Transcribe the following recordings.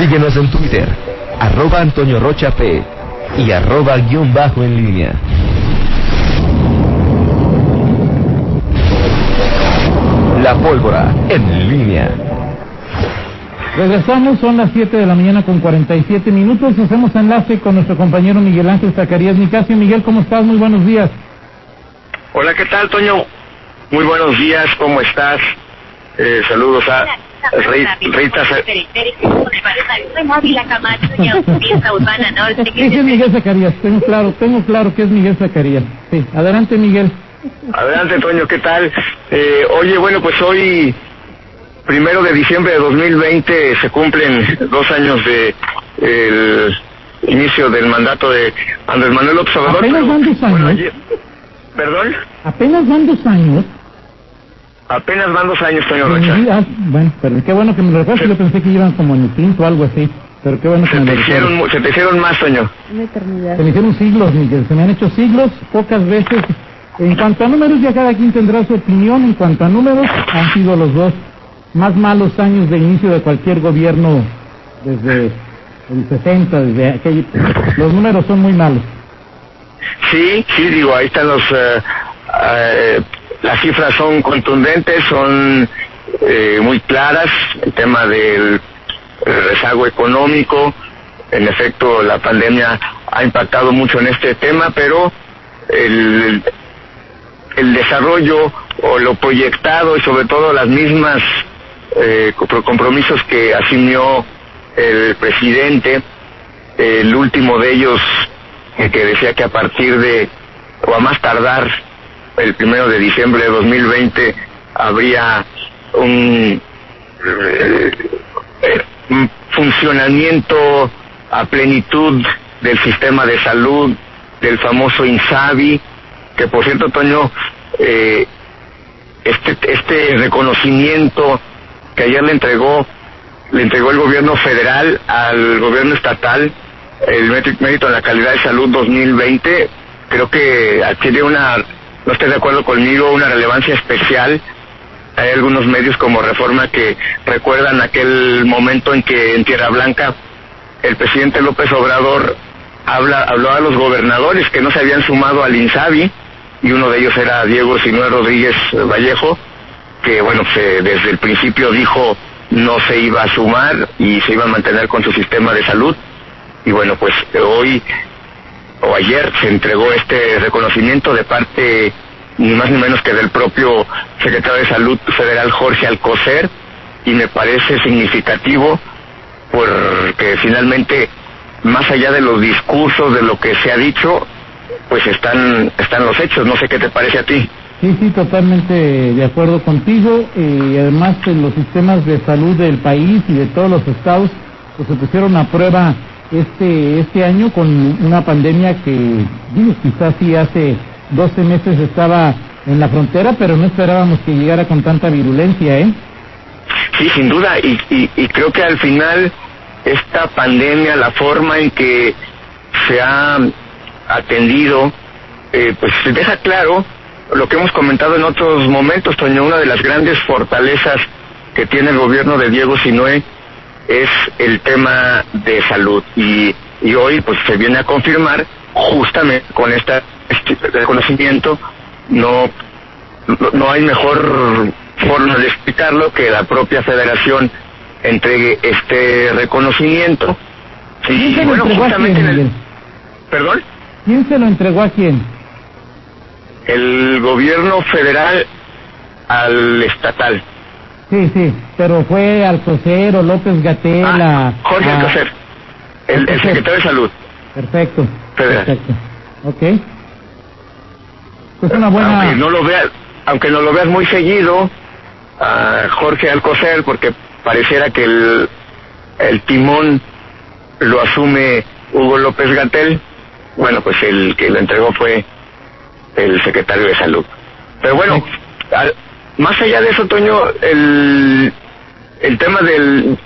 Síguenos en Twitter, arroba Antonio Rocha P y arroba guion bajo en línea. La pólvora en línea. Regresamos, son las 7 de la mañana con 47 minutos. Hacemos enlace con nuestro compañero Miguel Ángel Zacarías Nicasio. Miguel, ¿cómo estás? Muy buenos días. Hola, ¿qué tal, Toño? Muy buenos días, ¿cómo estás? Eh, saludos a Rita. Ese es Miguel Zacarías, tengo claro, tengo claro que es Miguel Zacarías. Sí, adelante, Miguel. Adelante, Toño, ¿qué tal? Eh, oye, bueno, pues hoy, primero de diciembre de 2020, se cumplen dos años de el inicio del mandato de Andrés Manuel López Obrador. Apenas van dos años. bueno, ayer- ¿Perdón? Apenas van dos años. Apenas van dos años, Toño Rocha. Bueno, pero qué bueno que me lo recuerdas. Yo pensé que iban como en el quinto o algo así. Pero qué bueno que Se me te, lo hicieron, se te hicieron más, Toño. Se me hicieron siglos, Miguel. Se me han hecho siglos, pocas veces. En cuanto a números, ya cada quien tendrá su opinión. En cuanto a números, han sido los dos más malos años de inicio de cualquier gobierno desde el 60, desde aquel... Los números son muy malos. Sí, sí, digo, ahí están los... eh, eh, las cifras son contundentes, son eh, muy claras, el tema del rezago económico, en efecto la pandemia ha impactado mucho en este tema, pero el, el desarrollo o lo proyectado y sobre todo las mismas eh, compro- compromisos que asumió el presidente, el último de ellos que decía que a partir de, o a más tardar, el primero de diciembre de 2020, habría un, eh, un funcionamiento a plenitud del sistema de salud, del famoso INSABI, que por cierto, Toño, eh, este, este reconocimiento que ayer le entregó le entregó el gobierno federal al gobierno estatal el mérito en la calidad de salud 2020 creo que adquiere una no estoy de acuerdo conmigo una relevancia especial hay algunos medios como Reforma que recuerdan aquel momento en que en Tierra Blanca el presidente López Obrador habla, habló a los gobernadores que no se habían sumado al INSABI y uno de ellos era Diego Sinué Rodríguez Vallejo que bueno, se- desde el principio dijo no se iba a sumar y se iba a mantener con su sistema de salud. Y bueno, pues hoy o ayer se entregó este reconocimiento de parte ni más ni menos que del propio secretario de Salud Federal Jorge Alcocer y me parece significativo porque finalmente más allá de los discursos de lo que se ha dicho pues están están los hechos no sé qué te parece a ti Sí, sí, totalmente de acuerdo contigo. Y además, en los sistemas de salud del país y de todos los estados, pues se pusieron a prueba este este año con una pandemia que, digo, quizás sí hace 12 meses estaba en la frontera, pero no esperábamos que llegara con tanta virulencia, ¿eh? Sí, sin duda, y, y, y creo que al final esta pandemia, la forma en que se ha atendido, eh, pues deja claro lo que hemos comentado en otros momentos, Toño, una de las grandes fortalezas que tiene el gobierno de Diego Sinué es el tema de salud y, y hoy pues se viene a confirmar justamente con esta, este reconocimiento no no, no hay mejor forma de explicarlo que la propia federación entregue este reconocimiento. Sí, ¿Quién se y lo bueno, entregó a justamente quién, en el, perdón, ¿Quién se lo entregó a quién? el gobierno federal al estatal. Sí, sí, pero fue Alcocer o López Gatela. Ah, Jorge a- Alcocer, el, secretario de salud. Perfecto. Federal. Perfecto. Ok. Pues una buena. Aunque no lo veas, aunque no lo veas muy seguido, a Jorge Alcocer, porque pareciera que el, el timón lo asume Hugo López Gatel, bueno, pues el que lo entregó fue el secretario de salud. Pero bueno, al- más allá de eso, Toño, el, el tema del,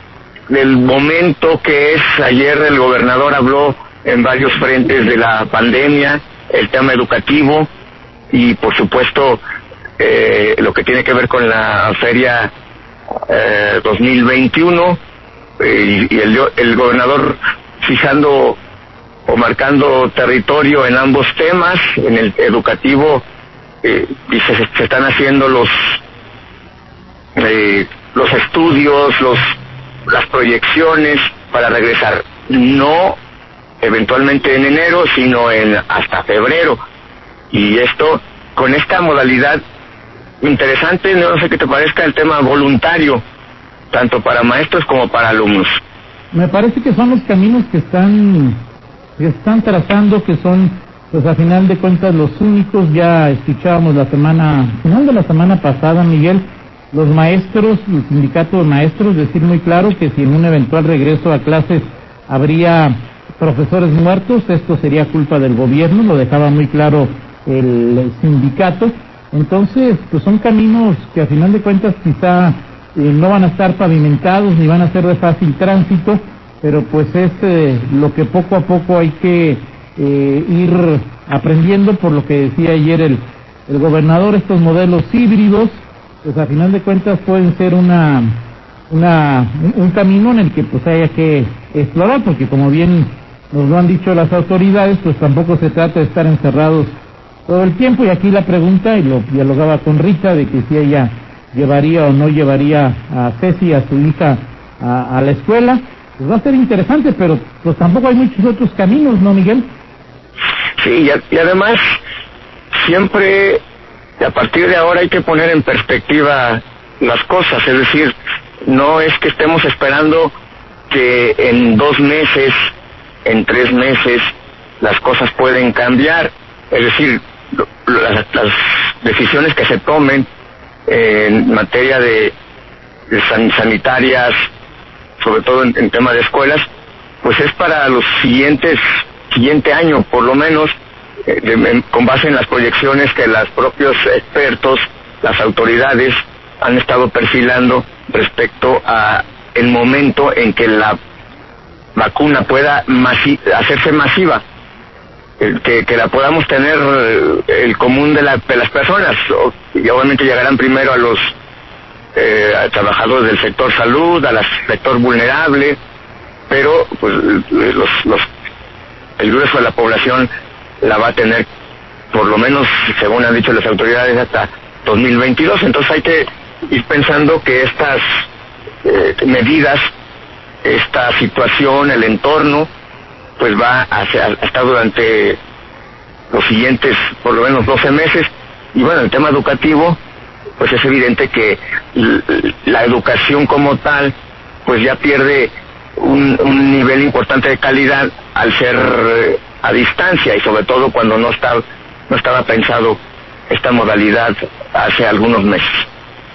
del momento que es, ayer el gobernador habló en varios frentes de la pandemia, el tema educativo y por supuesto eh, lo que tiene que ver con la feria eh, 2021 eh, y, el, el gobernador fijando o marcando territorio en ambos temas, en el educativo eh, se, se, están haciendo los eh, los estudios, los las proyecciones para regresar, no eventualmente en enero, sino en hasta febrero. Y esto con esta modalidad interesante, no sé qué te parezca el tema voluntario, tanto para maestros como para alumnos. Me parece que son los caminos que están que están trazando, que son, pues a final de cuentas, los únicos. Ya escuchábamos la semana, final de la semana pasada, Miguel, los maestros, el sindicato de maestros, decir muy claro que si en un eventual regreso a clases habría profesores muertos, esto sería culpa del gobierno, lo dejaba muy claro el sindicato. Entonces, pues son caminos que a final de cuentas quizá eh, no van a estar pavimentados ni van a ser de fácil tránsito, pero pues es eh, lo que poco a poco hay que eh, ir aprendiendo, por lo que decía ayer el, el gobernador, estos modelos híbridos, pues a final de cuentas pueden ser una, una un camino en el que pues haya que explorar, porque como bien nos lo han dicho las autoridades, pues tampoco se trata de estar encerrados todo el tiempo. Y aquí la pregunta, y lo dialogaba con Rita, de que si ella llevaría o no llevaría a Ceci, a su hija, a, la escuela, pues va a ser interesante, pero pues tampoco hay muchos otros caminos, ¿no, Miguel? Sí, y, además, siempre, a partir de ahora hay que poner en perspectiva las cosas, es decir, no es que estemos esperando que en dos meses, en tres meses, las cosas pueden cambiar, es decir, las, decisiones que se tomen en materia de, sanitarias, sobre todo en, tema de escuelas, pues es para los siguientes, siguiente año por lo menos, eh, con base en las proyecciones que los propios expertos, las autoridades han estado perfilando respecto a el momento en que la vacuna pueda hacerse masiva que, que, la podamos tener eh, el común de, la, de las personas. Y obviamente llegarán primero a los eh, trabajadores del sector salud, al sector vulnerable, pero pues los, los, el grueso de la población la va a tener, por lo menos, según han dicho las autoridades, hasta 2022. Entonces hay que ir pensando que estas eh, medidas, esta situación, el entorno, pues va a, estar durante los siguientes por lo menos 12 meses. Y bueno, el tema educativo, pues es evidente que la educación como tal, pues ya pierde un, un nivel importante de calidad al ser eh, a distancia y sobre todo cuando no está no estaba pensado esta modalidad hace algunos meses.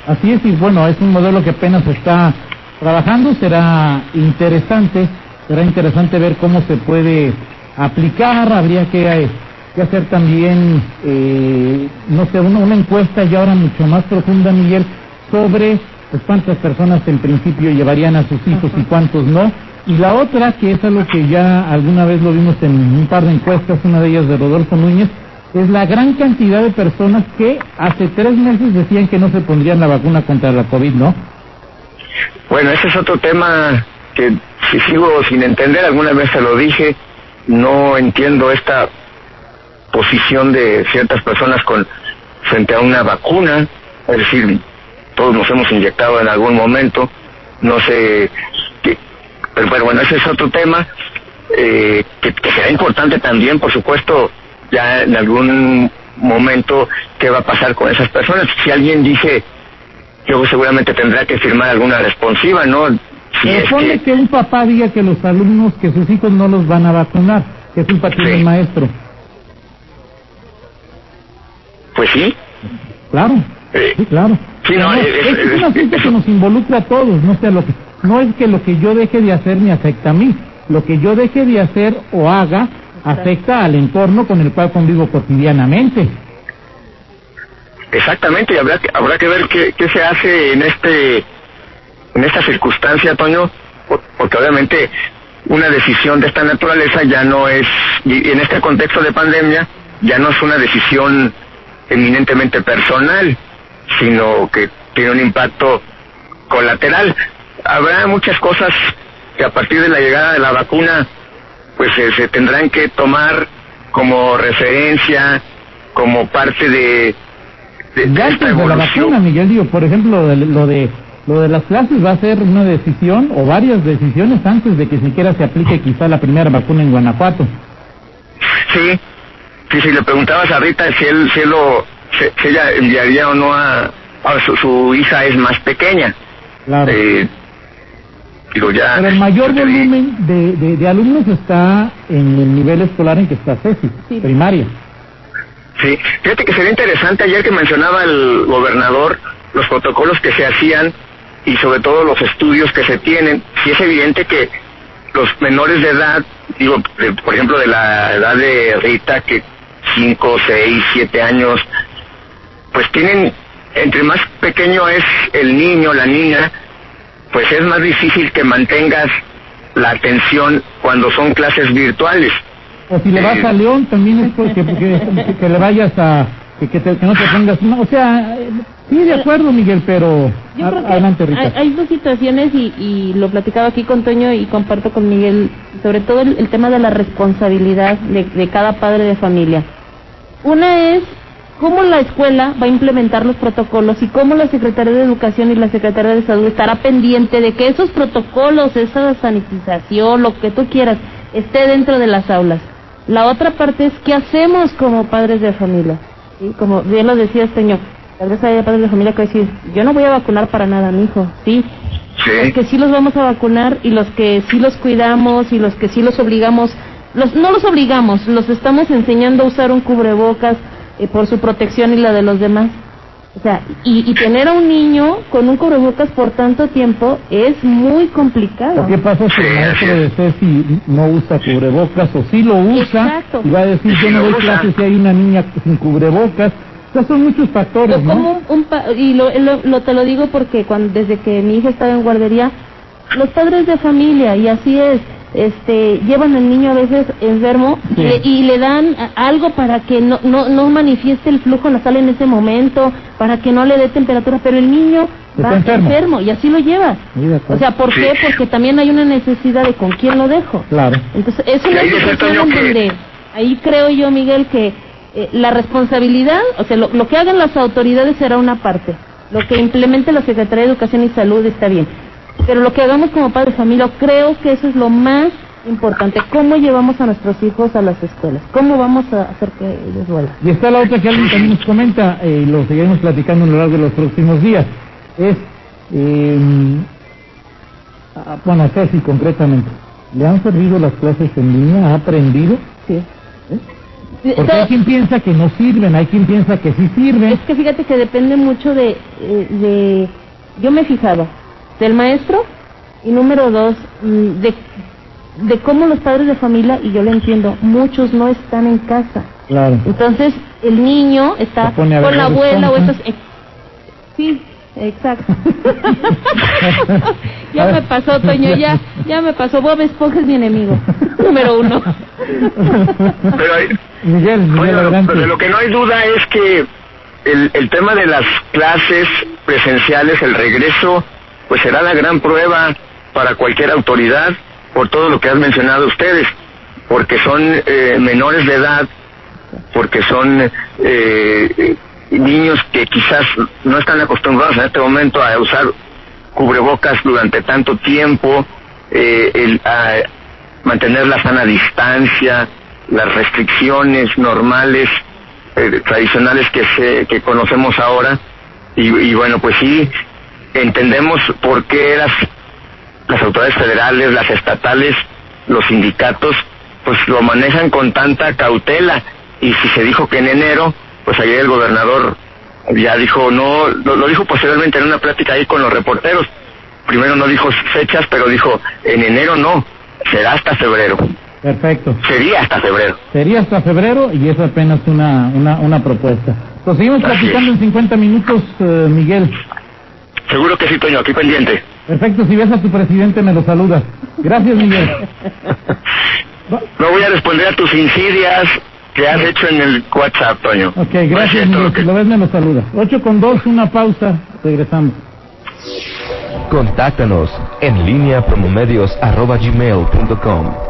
Así es, y bueno, es un modelo que apenas está trabajando, será interesante será interesante ver cómo se puede aplicar, habría que, que hacer también, eh, no sé, una, una, encuesta ya ahora mucho más profunda, Miguel, sobre pues, cuántas personas en principio llevarían a sus hijos y cuántos no. Y la otra, que es algo que ya alguna vez lo vimos en un par de encuestas, una de ellas de Rodolfo Núñez, es la gran cantidad de personas que hace tres meses decían que no se pondrían la vacuna contra la COVID, ¿no? Bueno, ese es otro tema que si sigo sin entender, alguna vez se lo dije, no entiendo esta posición de ciertas personas con frente a una vacuna, es decir, todos nos hemos inyectado en algún momento, no sé, qué, pero, bueno, ese es otro tema eh, que, que será importante también, por supuesto, ya en algún momento qué va a pasar con esas personas. Si alguien dice, yo seguramente tendrá que firmar alguna responsiva, ¿no? Si que... un papá diga que los alumnos, que sus hijos no los van a vacunar, que es un tiene el maestro. Pues sí. Claro, sí, claro. es, un asunto que nos involucra a todos, no sea lo que, no es que lo que yo deje de hacer me afecta a mí, lo que yo deje de hacer o haga afecta al entorno con el cual convivo cotidianamente. Exactamente, y habrá que, habrá que ver qué, qué se hace en este en esta circunstancia, Toño, porque obviamente una decisión de esta naturaleza ya no es, y en este contexto de pandemia, ya no es una decisión eminentemente personal, sino que tiene un impacto colateral. Habrá muchas cosas que a partir de la llegada de la vacuna, pues eh, se tendrán que tomar como referencia, como parte de, de, de la vacuna, Miguel, digo, por ejemplo, lo de, lo de lo de las clases va a ser una decisión o varias decisiones antes de que siquiera se aplique quizá la primera vacuna en Guanajuato. Sí, sí, si le preguntabas a Rita si él, si, él lo, si, si ella enviaría o no a, a su, su hija es más pequeña. Claro. Eh, digo ya. Pero el mayor yo te di- volumen de, de, de alumnos está en el nivel escolar en que está Ceci, Sí. primaria. Sí, fíjate que sería interesante ayer que mencionaba el gobernador los protocolos que se hacían y sobre todo los estudios que se tienen. Sí es evidente que los menores de edad, digo, de- por ejemplo, de la edad de Rita, que 5, 6, 7 años, pues tienen, entre más pequeño es el niño, la niña, pues es más difícil que mantengas la atención cuando son clases virtuales. O si le vas a León, también es porque, que, que le vayas a... Que, que, te- que no te pongas... no, o sea, eh, sí, de acuerdo, Miguel, pero... Yo a- creo que adelante, Rita. hay, hay dos situaciones y, y lo platicaba aquí con Toño y comparto con Miguel, sobre todo el, el tema de la responsabilidad de, de cada padre de familia. Una es cómo la escuela va a implementar los protocolos y cómo la Secretaría de Educación y la Secretaría de Salud estará pendiente de que esos protocolos, esa sanitización, lo que tú quieras, esté dentro de las aulas. La otra parte es qué hacemos como padres de familia. ¿sí? Como bien lo decía Toño, tal vez haya padres de familia que decir, yo no voy a vacunar para nada a mi hijo, ¿sí? Sí. Los que sí los vamos a vacunar y los que sí los cuidamos y los que sí los obligamos, los, no los obligamos, los estamos enseñando a usar un cubrebocas eh, por su protección y la de los demás. O sea, y, y tener a un niño con un cubrebocas por tanto tiempo es muy complicado. ¿Qué pasa si el Sí, maestro de es. Ceci no usa cubrebocas o sí lo usa Exacto. y va a decir yo no lo doy clases si hay una niña sin cubrebocas? O sea, son muchos factores, como ¿no? un, un pa- y lo, lo- lo- te lo digo porque cuando desde que mi hija estaba en guardería los padres de familia y así es este llevan al niño a veces enfermo Sí. y, le, y le dan algo para que no, no no manifieste el flujo nasal en ese momento para que no le dé temperatura pero el niño Está va enfermo. y así lo llevas de o sea ¿por Sí. qué? porque también hay una necesidad de con quién lo dejo Claro. entonces es una situación que- donde ahí creo yo Miguel que eh, la responsabilidad, o sea, lo, lo que hagan las autoridades será una parte, lo que implemente la Secretaría de Educación y Salud está bien, pero lo que hagamos como padre de familia, creo que eso es lo más importante, cómo llevamos a nuestros hijos a las escuelas, cómo vamos a hacer que ellos vuelvan. Y está la otra que alguien también nos comenta, eh, y lo seguiremos platicando a lo largo de los próximos días, es, eh, bueno, Ceci concretamente, ¿le han servido las clases en línea? ¿Ha aprendido? Sí. Porque Todo- hay quien piensa que no sirven, hay quien piensa que sí sirven. Es que fíjate que depende mucho de, eh, de, yo me he fijado, del maestro y número dos, mm, de, de cómo los padres de familia, y yo lo entiendo, muchos no están en casa. Claro. Entonces, el niño está con la abuela o estos... eh, sí, exacto. ya me pasó, Toño, ya, ya me pasó. Bob Esponja es mi enemigo, número uno. Pero hay- Miguel, Miguel, Bueno, lo que no hay duda es que el, el tema de las clases presenciales, el regreso, pues será la gran prueba para cualquier autoridad por todo lo que han mencionado ustedes, porque son eh, menores de edad, porque son eh, niños que quizás no están acostumbrados en este momento a usar cubrebocas durante tanto tiempo, eh, a mantener la sana distancia, las restricciones normales, eh, tradicionales que, se, que conocemos ahora. Y, y bueno, pues sí, entendemos por qué las, las autoridades federales, las estatales, los sindicatos, pues lo manejan con tanta cautela. Y si se dijo que en enero, pues ayer el gobernador ya dijo, no, lo, lo dijo posteriormente en una plática ahí con los reporteros. Primero no dijo fechas, pero dijo, en enero no, será hasta febrero. Perfecto. Sería hasta febrero. Sería hasta febrero y es apenas una, una, una propuesta. Pues seguimos Así platicando es. en 50 minutos, eh, Miguel. Seguro que sí, Toño, aquí pendiente. Perfecto, si ves a tu presidente me lo saludas. Gracias, Miguel. No voy a responder a tus insidias que has hecho en el WhatsApp, Toño. Ok, gracias, cierto Miguel. lo que- Si lo ves me lo saludas. 8 con 2, una pausa. Regresamos. Contáctanos en línea promomedios arroba gmail.com.